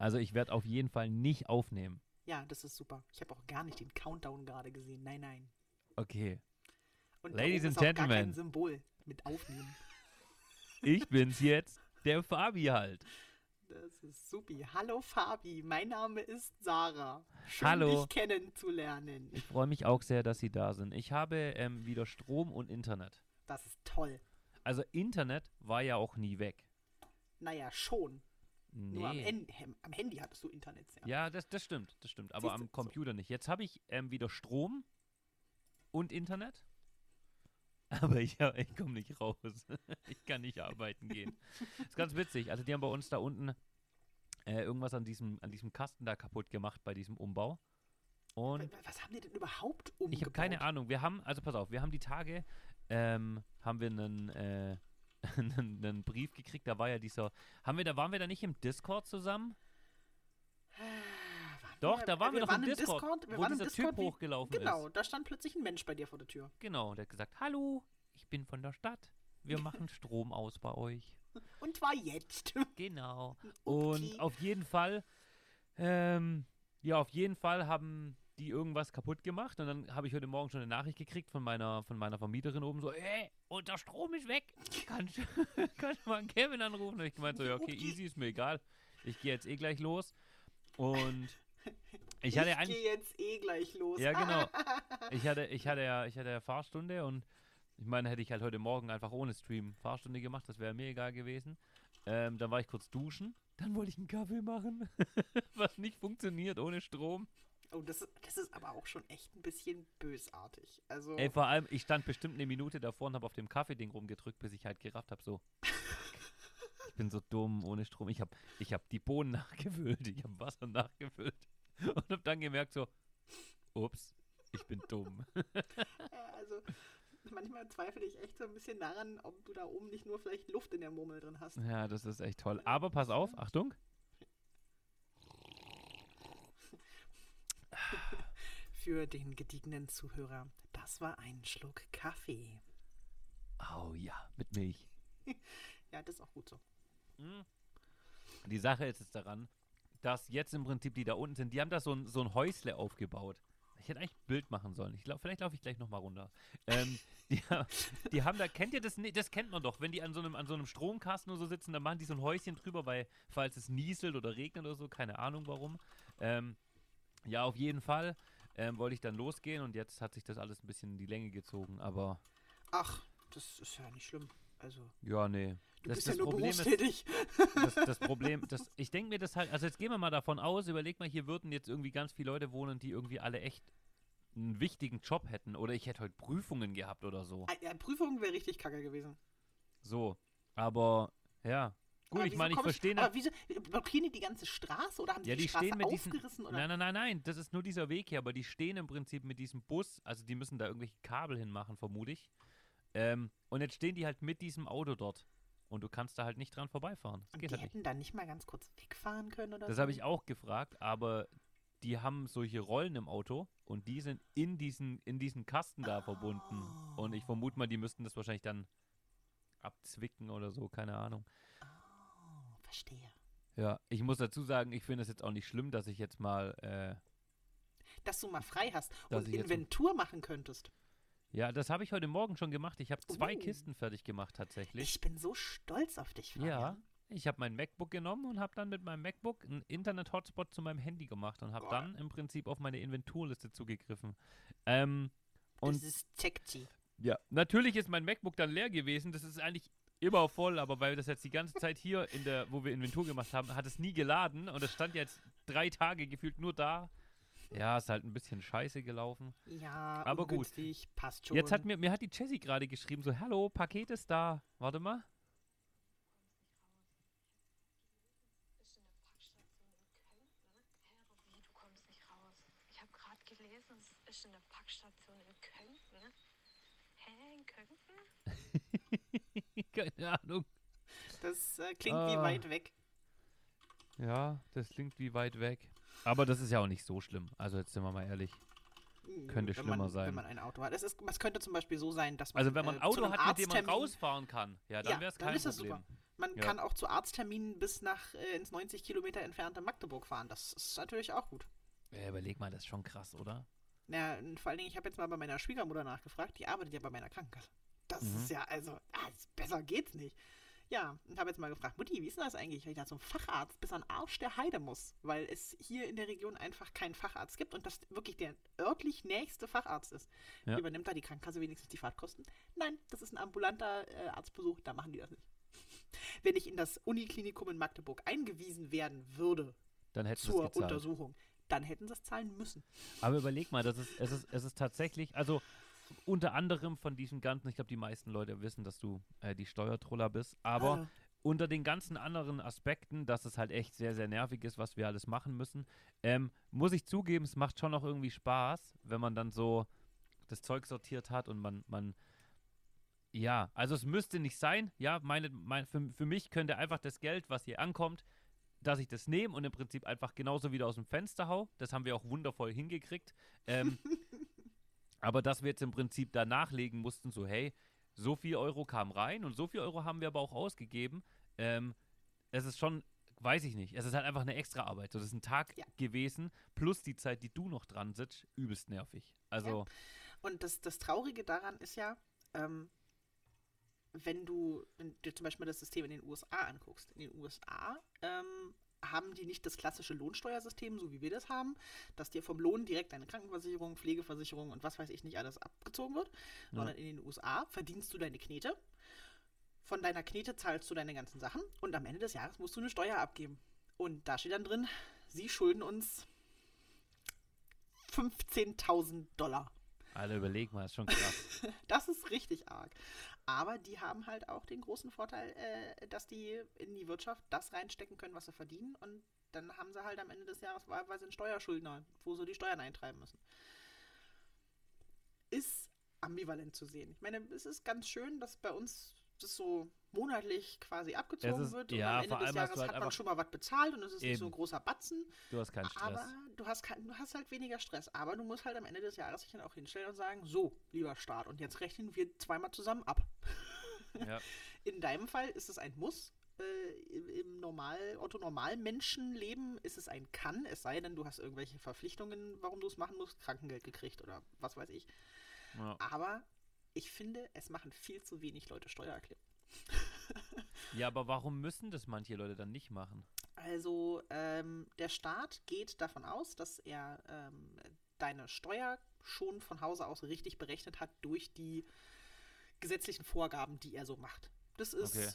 Also ich werde auf jeden Fall nicht aufnehmen. Ja, das ist super. Ich habe auch gar nicht den Countdown gerade gesehen. Nein, nein. Okay. Und Ladies and auch gar Gentlemen. kein Symbol mit aufnehmen. Ich bin's jetzt, der Fabi halt. Das ist supi. Hallo Fabi, mein Name ist Sarah. Schön, Hallo. dich kennenzulernen. Ich freue mich auch sehr, dass Sie da sind. Ich habe ähm, wieder Strom und Internet. Das ist toll. Also Internet war ja auch nie weg. Naja, schon. Nur am, Nee. Hen am Handy hattest du Internet. Ja. Ja, das, das stimmt, das stimmt. Aber Siehste, am so. Computer nicht. Jetzt habe ich ähm, wieder Strom und Internet. Aber ich, ich komme nicht raus. ich kann nicht arbeiten gehen. ist ganz witzig. Also die haben bei uns da unten äh, irgendwas an diesem, an diesem Kasten da kaputt gemacht bei diesem Umbau. Und Was haben die denn überhaupt umgebaut? ich habe keine Ahnung. Wir haben, also pass auf, wir haben die Tage, ähm, haben wir einen, äh, einen, einen Brief gekriegt. Da war ja dieser, haben wir da, waren wir da nicht im Discord zusammen? Doch, da waren wir, doch im Discord, wir wo waren dieser Discord, Typ wie- hochgelaufen Genau, ist. da stand plötzlich ein Mensch bei dir vor der Tür. Genau, der hat gesagt, hallo, ich bin von der Stadt. Wir machen Strom aus bei euch. Und zwar jetzt. Genau. Und auf jeden Fall, ähm, ja, auf jeden Fall haben die irgendwas kaputt gemacht und dann habe ich heute Morgen schon eine Nachricht gekriegt von meiner, von meiner Vermieterin oben so, ey, und der Strom ist weg. Kannst du kannst du mal einen Kevin anrufen? Und ich gemeint so, ja, okay, easy, ist mir egal. Ich gehe jetzt eh gleich los. Und ich hatte ich gehe jetzt eh gleich los. Ja, genau. Ich hatte, ich hatte ja, ich hatte ja Fahrstunde und ich meine, hätte ich halt heute Morgen einfach ohne Stream Fahrstunde gemacht, das wäre mir egal gewesen. Ähm, dann war ich kurz duschen, dann wollte ich einen Kaffee machen, was nicht funktioniert ohne Strom. Oh, das, ist- das ist aber auch schon echt ein bisschen bösartig. Also, Ey, vor allem, ich stand bestimmt eine Minute davor und habe auf dem Kaffeeding rumgedrückt, bis ich halt gerafft habe, so. Ich bin so dumm ohne Strom. Ich habe ich hab die Bohnen nachgefüllt, ich habe Wasser nachgefüllt und habe dann gemerkt, so, ups, ich bin dumm. ja, also manchmal zweifle ich echt so ein bisschen daran, ob du da oben nicht nur vielleicht Luft in der Murmel drin hast. Ja, das ist echt toll. Aber pass auf, Achtung. Für den gediegenen Zuhörer, das war ein Schluck Kaffee. Oh ja, mit Milch. Ja, das ist auch gut so. Die Sache ist jetzt daran, dass jetzt im Prinzip die da unten sind, die haben da so ein, so ein Häusle aufgebaut. Ich hätte eigentlich ein Bild machen sollen. Ich glaub, vielleicht laufe ich gleich nochmal runter. Ähm, die, die haben da, kennt ihr das? Das kennt man doch. Wenn die an so, einem, an so einem Stromkasten oder so sitzen, dann machen die so ein Häuschen drüber, weil, falls es nieselt oder regnet oder so, keine Ahnung warum. Ähm, ja, auf jeden Fall ähm, wollte ich dann losgehen und jetzt hat sich das alles ein bisschen in die Länge gezogen. Aber Ach, das ist ja nicht schlimm. Also, ja, nee. du das, bist das ja nur Problem ist, berufstätig. das, das Problem, das, ich denke mir das halt, also jetzt gehen wir mal davon aus, überleg mal, hier würden jetzt irgendwie ganz viele Leute wohnen, die irgendwie alle echt einen wichtigen Job hätten oder ich hätte heute Prüfungen gehabt oder so. Ah, Ja, Prüfung wäre richtig kacke gewesen. So, aber ja. Gut, Aber ich meine, ich verstehe Aber nicht. wieso, blockieren die die ganze Straße oder haben sie Ja, die, die Straße stehen mit diesen. aufgerissen? Oder? Nein, nein, nein, nein, das ist nur dieser Weg hier, aber die stehen im Prinzip mit diesem Bus, also die müssen da irgendwelche Kabel hinmachen, vermute ich. Ähm, und jetzt stehen die halt mit diesem Auto dort. Und du kannst da halt nicht dran vorbeifahren. Das Und die halt nicht. hätten dann nicht mal ganz kurz wegfahren können oder Das so? habe ich auch gefragt, aber die haben solche Rollen im Auto und die sind in diesen, in diesen Kasten da verbunden. Und ich vermute mal, die müssten das wahrscheinlich dann abzwicken oder so, keine Ahnung. Verstehe. Ja, ich muss dazu sagen, ich finde es jetzt auch nicht schlimm, dass ich jetzt mal, äh, Dass du mal frei hast und Inventur machen könntest. ja, das habe ich heute Morgen schon gemacht. Ich habe zwei Oh. Kisten fertig gemacht tatsächlich. Ich bin so stolz auf dich, Fabian. ja, ich habe mein MacBook genommen und habe dann mit meinem MacBook einen Internet-Hotspot zu meinem Handy gemacht und habe dann im Prinzip auf meine Inventurliste zugegriffen. Ähm, und das ist sexy. Ja, natürlich ist mein MacBook dann leer gewesen. Das ist eigentlich immer voll, aber weil das jetzt die ganze Zeit hier in der, wo wir Inventur gemacht haben, hat es nie geladen und es stand jetzt drei Tage gefühlt nur da. Ja, ist halt ein bisschen scheiße gelaufen. Ja, Aber gut. passt schon. Jetzt hat mir, mir hat die Jessie gerade geschrieben, so, hallo, Paket ist da. Warte mal. ist in der Packstation in Köln, ne? Hä, aber wie, du kommst nicht raus? Ich habe gerade gelesen, es ist in der Packstation in Köln, ne? Hä, in Köln? Keine Ahnung. Das äh, klingt Ah. wie weit weg. Ja, das klingt wie weit weg. Aber das ist ja auch nicht so schlimm. Also jetzt sind wir mal ehrlich. Könnte wenn schlimmer man, sein. Wenn man ein Auto hat. Es, ist, es könnte zum Beispiel so sein, dass man. Also wenn man ein äh, Auto hat, mit dem man rausfahren kann, ja, dann Ja, wäre es dann kein ist das Problem. super. Man Ja. kann auch zu Arztterminen bis nach äh, ins 90 Kilometer entfernte Magdeburg fahren. Das ist natürlich auch gut. Ja, überleg mal, das ist schon krass, oder? Ja, und vor allen Dingen, ich habe jetzt mal bei meiner Schwiegermutter nachgefragt, die arbeitet ja bei meiner Krankenkasse. Das Mhm. ist ja, also, ah, besser geht's nicht. Ja, und habe jetzt mal gefragt, Mutti, wie ist denn das eigentlich, wenn ich da zum Facharzt bis an Arsch der Heide muss? Weil es hier in der Region einfach keinen Facharzt gibt und das wirklich der örtlich nächste Facharzt ist. Ja. Übernimmt da die Krankenkasse wenigstens die Fahrtkosten? Nein, das ist ein ambulanter äh, Arztbesuch, da machen die das nicht. Wenn ich in das Uniklinikum in Magdeburg eingewiesen werden würde Dann zur. Untersuchung, dann hätten sie es zahlen müssen. Aber überleg mal, das ist, es, ist, es ist tatsächlich, also unter anderem von diesem ganzen, ich glaube, die meisten Leute wissen, dass du äh, die Steuertroller bist, aber Ah. unter den ganzen anderen Aspekten, dass es halt echt sehr, sehr nervig ist, was wir alles machen müssen, ähm, muss ich zugeben, es macht schon auch irgendwie Spaß, wenn man dann so das Zeug sortiert hat und man, man ja, also es müsste nicht sein, ja, meine, mein, für, für mich könnte einfach das Geld, was hier ankommt, dass ich das nehme und im Prinzip einfach genauso wieder aus dem Fenster hau. Das haben wir auch wundervoll hingekriegt. Ähm, aber dass wir jetzt im Prinzip da nachlegen mussten, so hey, so viel Euro kam rein und so viel Euro haben wir aber auch ausgegeben. Ähm, es ist schon, weiß ich nicht, es ist halt einfach eine extra Arbeit. So, das ist ein Tag Ja. gewesen, plus die Zeit, die du noch dran sitzt, übelst nervig. Also, Und das, das Traurige daran ist ja, ähm, wenn du wenn dir zum Beispiel das System in den USA anguckst. In den USA ähm, haben die nicht das klassische Lohnsteuersystem, so wie wir das haben, dass dir vom Lohn direkt deine Krankenversicherung, Pflegeversicherung und was weiß ich nicht alles abgezogen wird, sondern in den USA verdienst du deine Knete. Von deiner Knete zahlst du deine ganzen Sachen und am Ende des Jahres musst du eine Steuer abgeben. Und da steht dann drin, sie schulden uns 15.000 Dollar. Alter, überleg mal, ist schon krass. Das ist richtig arg. Aber die haben halt auch den großen Vorteil, äh, dass die in die Wirtschaft das reinstecken können, was sie verdienen. Und dann haben sie halt am Ende des Jahres wahlweise einen Steuerschuldner, wo sie die Steuern eintreiben müssen. Ist ambivalent zu sehen. Ich meine, es ist ganz schön, dass bei uns das so monatlich quasi abgezogen ist- wird. ja, und am vor Ende des Jahres halt hat man schon mal was bezahlt und es ist nicht so ein Eben. großer Batzen. Du hast keinen Stress. Aber du hast, kein, du hast halt weniger Stress. Aber du musst halt am Ende des Jahres dich dann auch hinstellen und sagen, so, lieber Staat, und jetzt rechnen wir zweimal zusammen ab. ja. In deinem Fall ist es ein Muss. Äh, im- Im normal, Otto-Normal-Menschenleben ist es ein Kann, es sei denn, du hast irgendwelche Verpflichtungen, warum du es machen musst, Krankengeld gekriegt oder was weiß ich. ja. Aber ich finde, es machen viel zu wenig Leute Steuererklärung. Ja, aber warum müssen das manche Leute dann nicht machen? Also ähm, der Staat geht davon aus, dass er ähm, deine Steuer schon von Hause aus richtig berechnet hat durch die gesetzlichen Vorgaben, die er so macht. Das ist, Okay.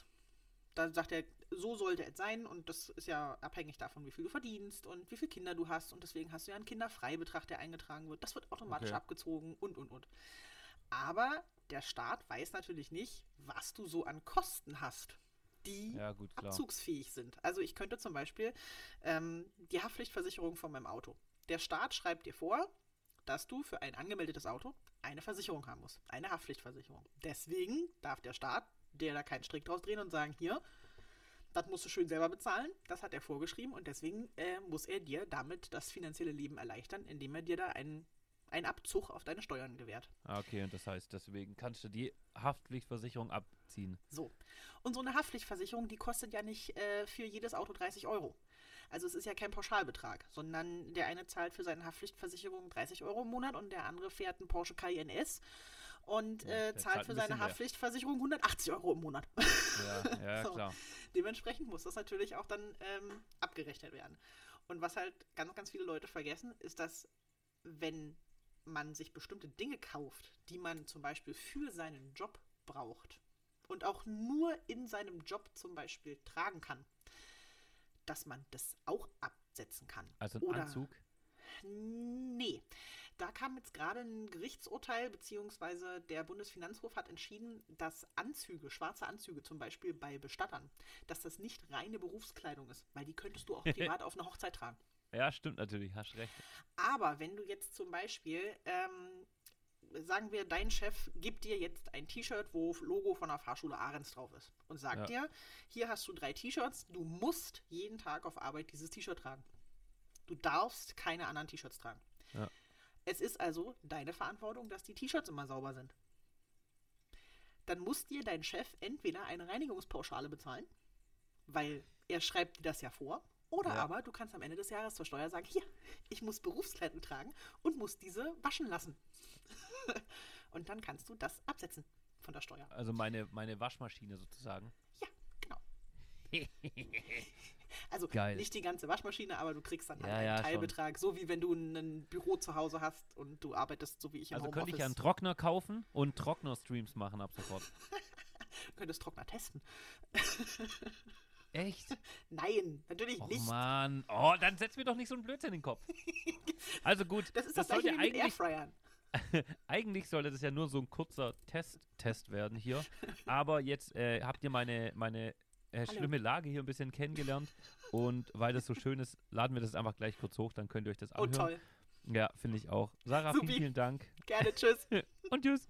da sagt er, so sollte es sein und das ist ja abhängig davon, wie viel du verdienst und wie viele Kinder du hast und deswegen hast du ja einen Kinderfreibetrag, der eingetragen wird. Das wird automatisch Okay. abgezogen und und und. Aber der Staat weiß natürlich nicht, was du so an Kosten hast, die Ja, gut, abzugsfähig sind. Also ich könnte zum Beispiel ähm, die Haftpflichtversicherung von meinem Auto. Der Staat schreibt dir vor, dass du für ein angemeldetes Auto eine Versicherung haben musst. Eine Haftpflichtversicherung. Deswegen darf der Staat der da keinen Strick draus drehen und sagen, hier, das musst du schön selber bezahlen. Das hat er vorgeschrieben und deswegen äh, muss er dir damit das finanzielle Leben erleichtern, indem er dir da einen, einen Abzug auf deine Steuern gewährt. Ah, okay, und das heißt, deswegen kannst du die Haftpflichtversicherung abziehen. So. Und so eine Haftpflichtversicherung, die kostet ja nicht äh, für jedes Auto 30 Euro. Also es ist ja kein Pauschalbetrag, sondern der eine zahlt für seine Haftpflichtversicherung 30 Euro im Monat und der andere fährt einen Porsche Cayenne S und äh, zahlt für ein seine. Haftpflichtversicherung 180 Euro im Monat. Ja, ja, So. klar. Dementsprechend muss das natürlich auch dann ähm, abgerechnet werden. Und was halt ganz, ganz viele Leute vergessen, ist, dass wenn man sich bestimmte Dinge kauft, die man zum Beispiel für seinen Job braucht und auch nur in seinem Job zum Beispiel tragen kann, dass man das auch absetzen kann. Also ein Oder- Anzug. Nee. Da kam jetzt gerade ein Gerichtsurteil, beziehungsweise der Bundesfinanzhof hat entschieden, dass Anzüge, schwarze Anzüge zum Beispiel bei Bestattern, dass das nicht reine Berufskleidung ist, weil die könntest du auch privat auf einer Hochzeit tragen. Ja, stimmt natürlich, hast recht. Aber wenn du jetzt zum Beispiel, ähm, sagen wir, dein Chef gibt dir jetzt ein T-Shirt, wo Logo von der Fahrschule Ahrens drauf ist und sagt dir, hier hast du drei T-Shirts, du musst jeden Tag auf Arbeit dieses T-Shirt tragen. Du darfst keine anderen T-Shirts tragen. Ja. Es ist also deine Verantwortung, dass die T-Shirts immer sauber sind. Dann muss dir dein Chef entweder eine Reinigungspauschale bezahlen weil er schreibt dir das ja vor. Oder Ja. aber du kannst am Ende des Jahres zur Steuer sagen, hier, ich muss Berufskleidung tragen und muss diese waschen lassen. und dann kannst du das absetzen von der Steuer. Also meine, meine Waschmaschine sozusagen. Ja, genau. Also Geil. nicht die ganze Waschmaschine, aber du kriegst dann halt Ja, einen ja, schon. Teilbetrag, so wie wenn du ein Büro zu Hause hast und du arbeitest so wie ich im Also könnte ich Homeoffice. ja einen Trockner kaufen und Trockner-Streams machen ab sofort. Du könntest Trockner testen. Echt? Nein, natürlich Oh nicht. Mann. Oh, dann setz mir doch nicht so einen Blödsinn in den Kopf. Also gut, Das ist das das, sollte eigentlich, Airfryern. eigentlich sollte das ja nur so ein kurzer Test, Test werden hier. Aber jetzt äh, habt ihr meine, meine äh, schlimme Lage hier ein bisschen kennengelernt. Und weil das so schön ist, laden wir das einfach gleich kurz hoch, dann könnt ihr euch das Oh anhören. toll. Ja, finde ich auch. Sarah, Supi. vielen, vielen Dank. Gerne, tschüss. Und tschüss.